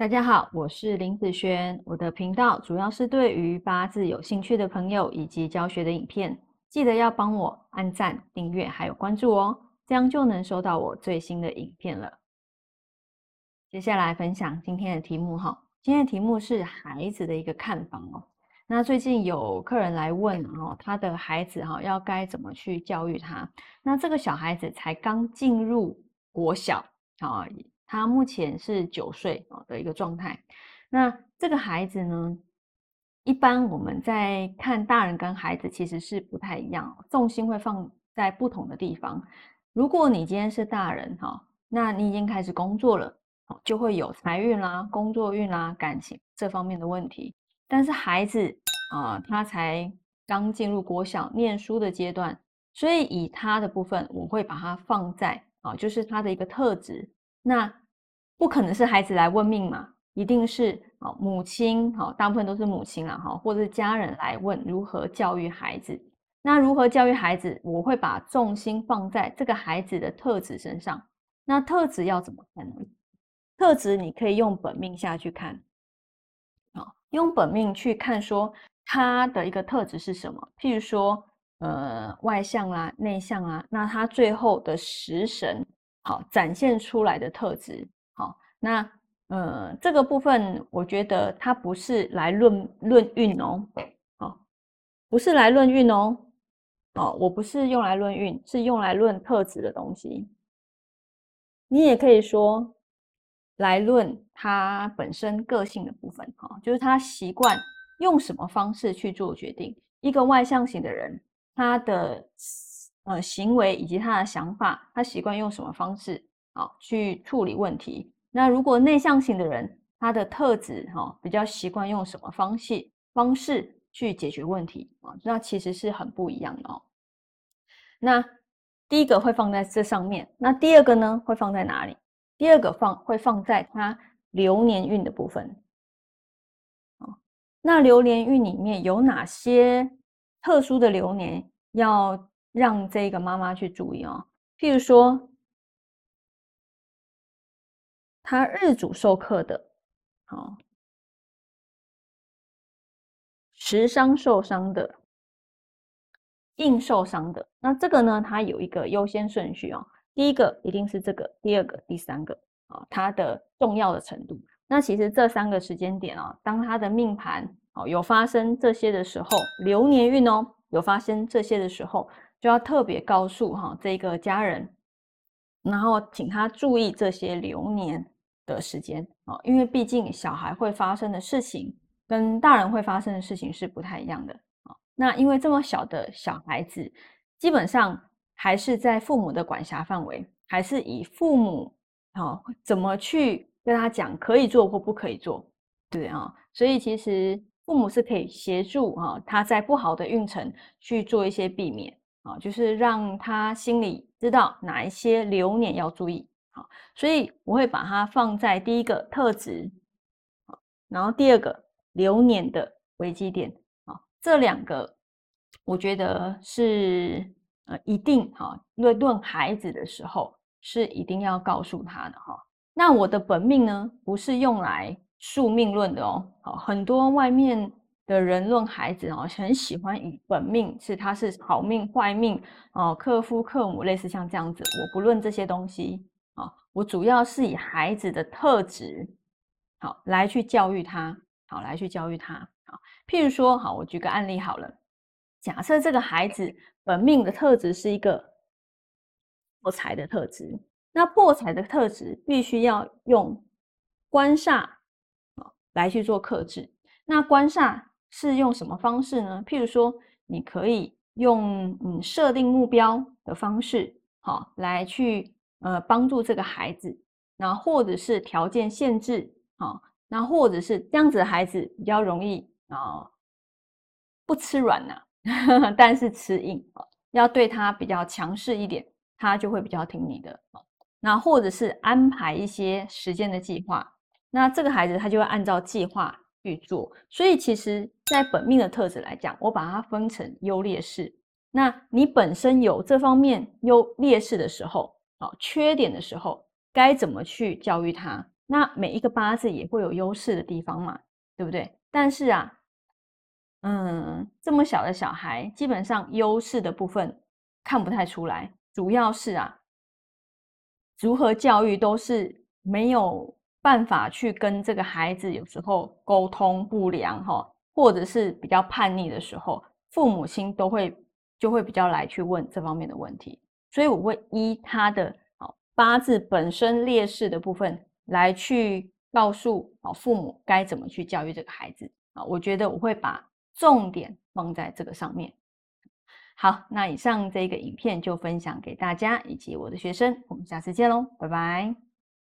大家好，我是林子轩。我的频道主要是对于八字有兴趣的朋友以及教学的影片，记得要帮我按赞、订阅还有关注哦，这样就能收到我最新的影片了。接下来分享今天的题目哈，今天的题目是孩子的一个看法哦。那最近有客人来问哦，他的孩子哈要该怎么去教育他？那这个小孩子才刚进入国小啊。他目前是九岁啊的一个状态，那这个孩子呢，一般我们在看大人跟孩子其实是不太一样，重心会放在不同的地方。如果你今天是大人哈，那你已经开始工作了，就会有财运啦、工作运啦、感情这方面的问题。但是孩子啊，他才刚进入国小念书的阶段，所以以他的部分，我会把它放在啊，就是他的一个特质。那不可能是孩子来问命嘛，一定是啊母亲哈，大部分都是母亲啦哈，或者是家人来问如何教育孩子。那如何教育孩子，我会把重心放在这个孩子的特质身上。那特质要怎么看呢？特质你可以用本命下去看，啊，用本命去看说他的一个特质是什么。譬如说，呃，外向啊，内向啊，那他最后的食神。好，展现出来的特质，好，那呃，这个部分我觉得它不是来论论运哦，好，不是来论运哦，哦，我不是用来论运，是用来论特质的东西。你也可以说来论他本身个性的部分，哈，就是他习惯用什么方式去做决定。一个外向型的人，他的。呃，行为以及他的想法，他习惯用什么方式啊去处理问题？那如果内向型的人，他的特质哈比较习惯用什么方式方式去解决问题啊？那其实是很不一样的哦。那第一个会放在这上面，那第二个呢会放在哪里？第二个放会放在他流年运的部分。那流年运里面有哪些特殊的流年要？让这个妈妈去注意哦，譬如说，他日主受克的，好，食伤受伤的，硬受伤的，那这个呢，它有一个优先顺序哦，第一个一定是这个，第二个、第三个啊，它的重要的程度。那其实这三个时间点啊，当他的命盘哦有发生这些的时候，流年运哦有发生这些的时候。就要特别告诉哈这个家人，然后请他注意这些流年的时间啊，因为毕竟小孩会发生的事情跟大人会发生的事情是不太一样的啊。那因为这么小的小孩子，基本上还是在父母的管辖范围，还是以父母啊怎么去跟他讲可以做或不可以做，对啊。所以其实父母是可以协助啊他在不好的运程去做一些避免。啊，就是让他心里知道哪一些流年要注意，好，所以我会把它放在第一个特质，然后第二个流年的危机点，啊，这两个我觉得是呃一定哈，论论孩子的时候是一定要告诉他的哈。那我的本命呢，不是用来宿命论的哦，好，很多外面。的人论孩子哦，很喜欢以本命是他是好命坏命哦，克夫克母，类似像这样子。我不论这些东西啊，我主要是以孩子的特质好来去教育他，好来去教育他啊。譬如说，好，我举个案例好了，假设这个孩子本命的特质是一个破财的特质，那破财的特质必须要用官煞啊来去做克制，那官煞。是用什么方式呢？譬如说，你可以用嗯设定目标的方式，好来去呃帮助这个孩子，那或者是条件限制，好，那或者是这样子的孩子比较容易啊不吃软呐，但是吃硬啊，要对他比较强势一点，他就会比较听你的那或者是安排一些时间的计划，那这个孩子他就会按照计划。去做，所以其实，在本命的特质来讲，我把它分成优劣势。那你本身有这方面优劣势的时候，啊，缺点的时候，该怎么去教育他？那每一个八字也会有优势的地方嘛，对不对？但是啊，嗯，这么小的小孩，基本上优势的部分看不太出来，主要是啊，如何教育都是没有办法去跟这个孩子有时候沟通不良哈，或者是比较叛逆的时候，父母亲都会就会比较来去问这方面的问题，所以我会依他的八字本身劣势的部分来去告诉啊父母该怎么去教育这个孩子啊，我觉得我会把。重点放在这个上面。好，那以上这个影片就分享给大家以及我的学生，我们下次见喽，拜拜。